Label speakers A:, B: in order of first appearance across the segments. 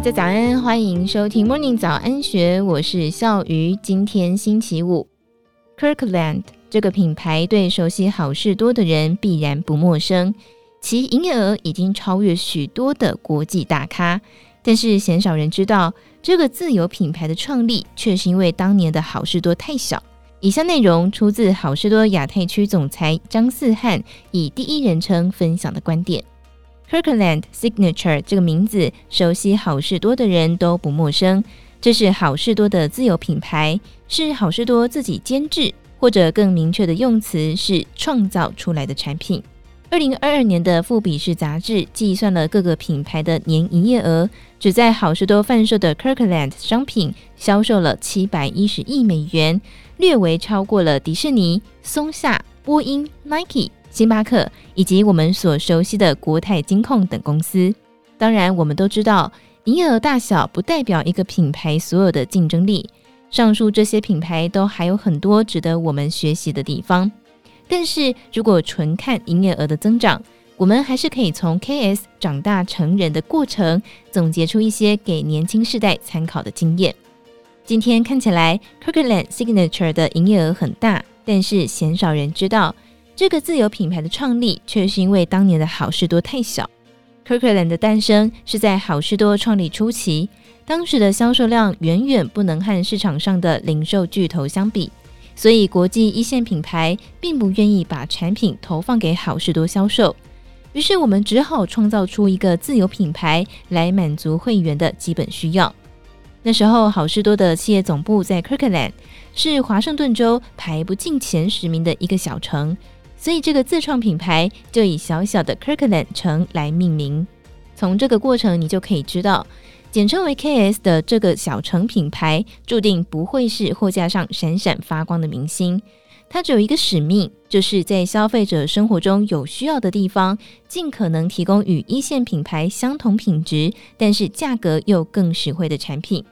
A: 大家早安，欢迎收听 Morning 早安学，我是笑鱼。今天星期五，Kirkland 这个品牌对熟悉好事多的人必然不陌生，其营业额已经超越许多的国际大咖。但是鲜少人知道，这个自有品牌的创立却是因为当年的好事多太小。以下内容出自好事多亚太区总裁张四汉以第一人称分享的观点。Kirkland Signature 这个名字，熟悉好事多的人都不陌生。这是好事多的自有品牌，是好事多自己监制，或者更明确的用词是创造出来的产品。二零二二年的富比士杂志计算了各个品牌的年营业额，只在好事多贩售的 Kirkland 商品销售了七百一十亿美元，略微超过了迪士尼、松下、波音、Nike。星巴克以及我们所熟悉的国泰金控等公司，当然我们都知道，营业额大小不代表一个品牌所有的竞争力。上述这些品牌都还有很多值得我们学习的地方。但是如果纯看营业额的增长，我们还是可以从 KS 长大成人的过程，总结出一些给年轻世代参考的经验。今天看起来，Kirkland Signature 的营业额很大，但是鲜少人知道。这个自有品牌的创立，却是因为当年的好事多太小。Kirkland 的诞生是在好事多创立初期，当时的销售量远远不能和市场上的零售巨头相比，所以国际一线品牌并不愿意把产品投放给好事多销售。于是我们只好创造出一个自有品牌来满足会员的基本需要。那时候，好事多的企业总部在 Kirkland，是华盛顿州排不进前十名的一个小城。所以，这个自创品牌就以小小的 Kirkland 城来命名。从这个过程，你就可以知道，简称为 KS 的这个小城品牌，注定不会是货架上闪闪发光的明星。它只有一个使命，就是在消费者生活中有需要的地方，尽可能提供与一线品牌相同品质，但是价格又更实惠的产品。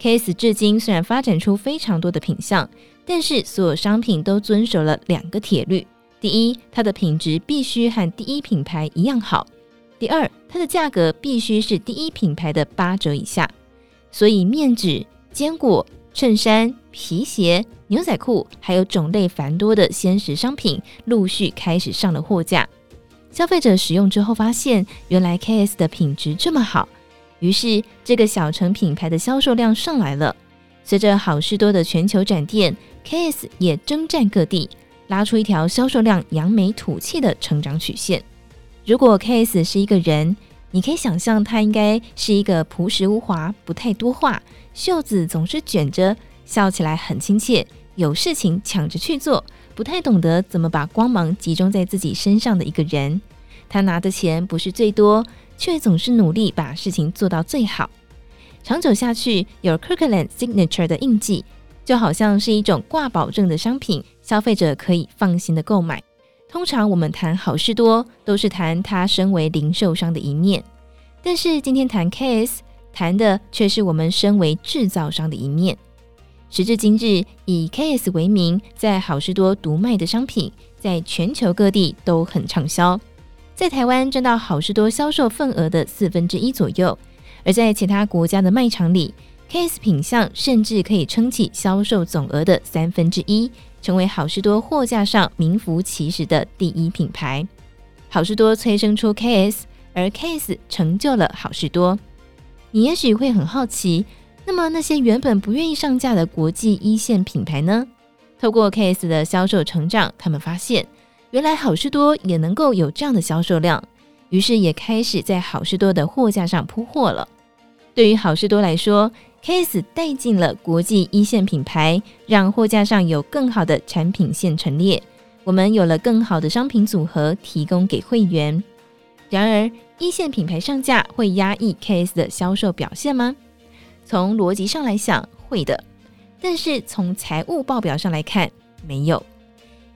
A: KS 至今虽然发展出非常多的品项，但是所有商品都遵守了两个铁律。第一，它的品质必须和第一品牌一样好；第二，它的价格必须是第一品牌的八折以下。所以，面纸、坚果、衬衫、皮鞋、牛仔裤，还有种类繁多的鲜食商品，陆续开始上了货架。消费者使用之后发现，原来 KS 的品质这么好，于是这个小城品牌的销售量上来了。随着好事多的全球展店，KS 也征战各地。拉出一条销售量扬眉吐气的成长曲线。如果 KS 是一个人，你可以想象他应该是一个朴实无华、不太多话、袖子总是卷着、笑起来很亲切、有事情抢着去做、不太懂得怎么把光芒集中在自己身上的一个人。他拿的钱不是最多，却总是努力把事情做到最好。长久下去，有 Kirkland Signature 的印记。就好像是一种挂保证的商品，消费者可以放心的购买。通常我们谈好事多，都是谈他身为零售商的一面，但是今天谈 KS，谈的却是我们身为制造商的一面。时至今日，以 KS 为名，在好事多独卖的商品，在全球各地都很畅销，在台湾占到好事多销售份额的四分之一左右，而在其他国家的卖场里。KS 品项甚至可以撑起销售总额的三分之一，成为好事多货架上名副其实的第一品牌。好事多催生出 KS，而 KS 成就了好事多。你也许会很好奇，那么那些原本不愿意上架的国际一线品牌呢？透过 KS 的销售成长，他们发现原来好事多也能够有这样的销售量，于是也开始在好事多的货架上铺货了。对于好事多来说，KS 带进了国际一线品牌，让货架上有更好的产品线陈列，我们有了更好的商品组合提供给会员。然而，一线品牌上架会压抑 KS 的销售表现吗？从逻辑上来想，会的。但是从财务报表上来看，没有。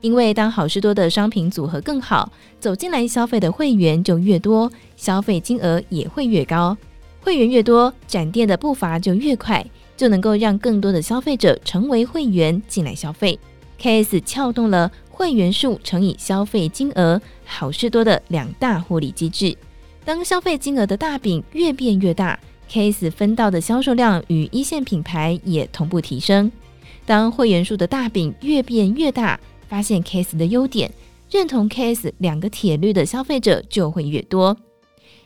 A: 因为当好事多的商品组合更好，走进来消费的会员就越多，消费金额也会越高。会员越多，展店的步伐就越快，就能够让更多的消费者成为会员进来消费。KS 撬动了会员数乘以消费金额，好事多的两大获利机制。当消费金额的大饼越变越大，K S 分到的销售量与一线品牌也同步提升。当会员数的大饼越变越大，发现 K S 的优点，认同 K S 两个铁律的消费者就会越多。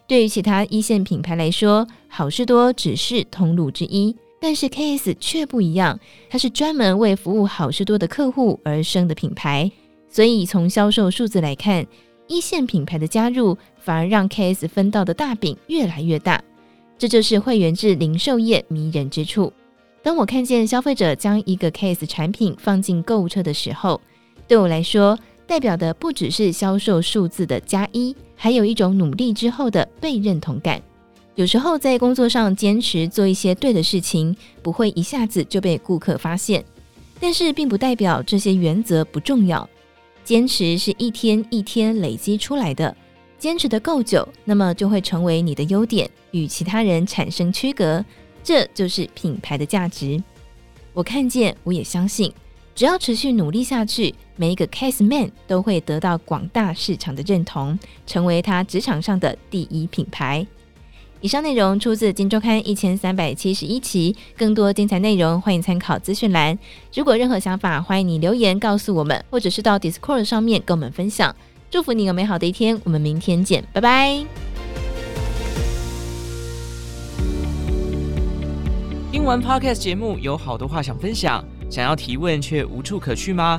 A: 对于其他一线品牌来说，好事多只是通路之一，但是 K S 却不一样，它是专门为服务好事多的客户而生的品牌。所以从销售数字来看，一线品牌的加入反而让 K S 分到的大饼越来越大。这就是会员制零售业迷人之处。当我看见消费者将一个 K S 产品放进购物车的时候，对我来说，代表的不只是销售数字的加一，还有一种努力之后的被认同感。有时候在工作上坚持做一些对的事情，不会一下子就被顾客发现，但是并不代表这些原则不重要。坚持是一天一天累积出来的，坚持得够久，那么就会成为你的优点，与其他人产生区隔。这就是品牌的价值。我看见，我也相信。只要持续努力下去，每一个 Case Man 都会得到广大市场的认同，成为他职场上的第一品牌。以上内容出自《金周刊》一千三百七十一期，更多精彩内容欢迎参考资讯栏。如果任何想法，欢迎你留言告诉我们，或者是到 Discord 上面跟我们分享。祝福你有美好的一天，我们明天见，拜拜。
B: 听完 Podcast 节目，有好多话想分享。想要提问却无处可去吗？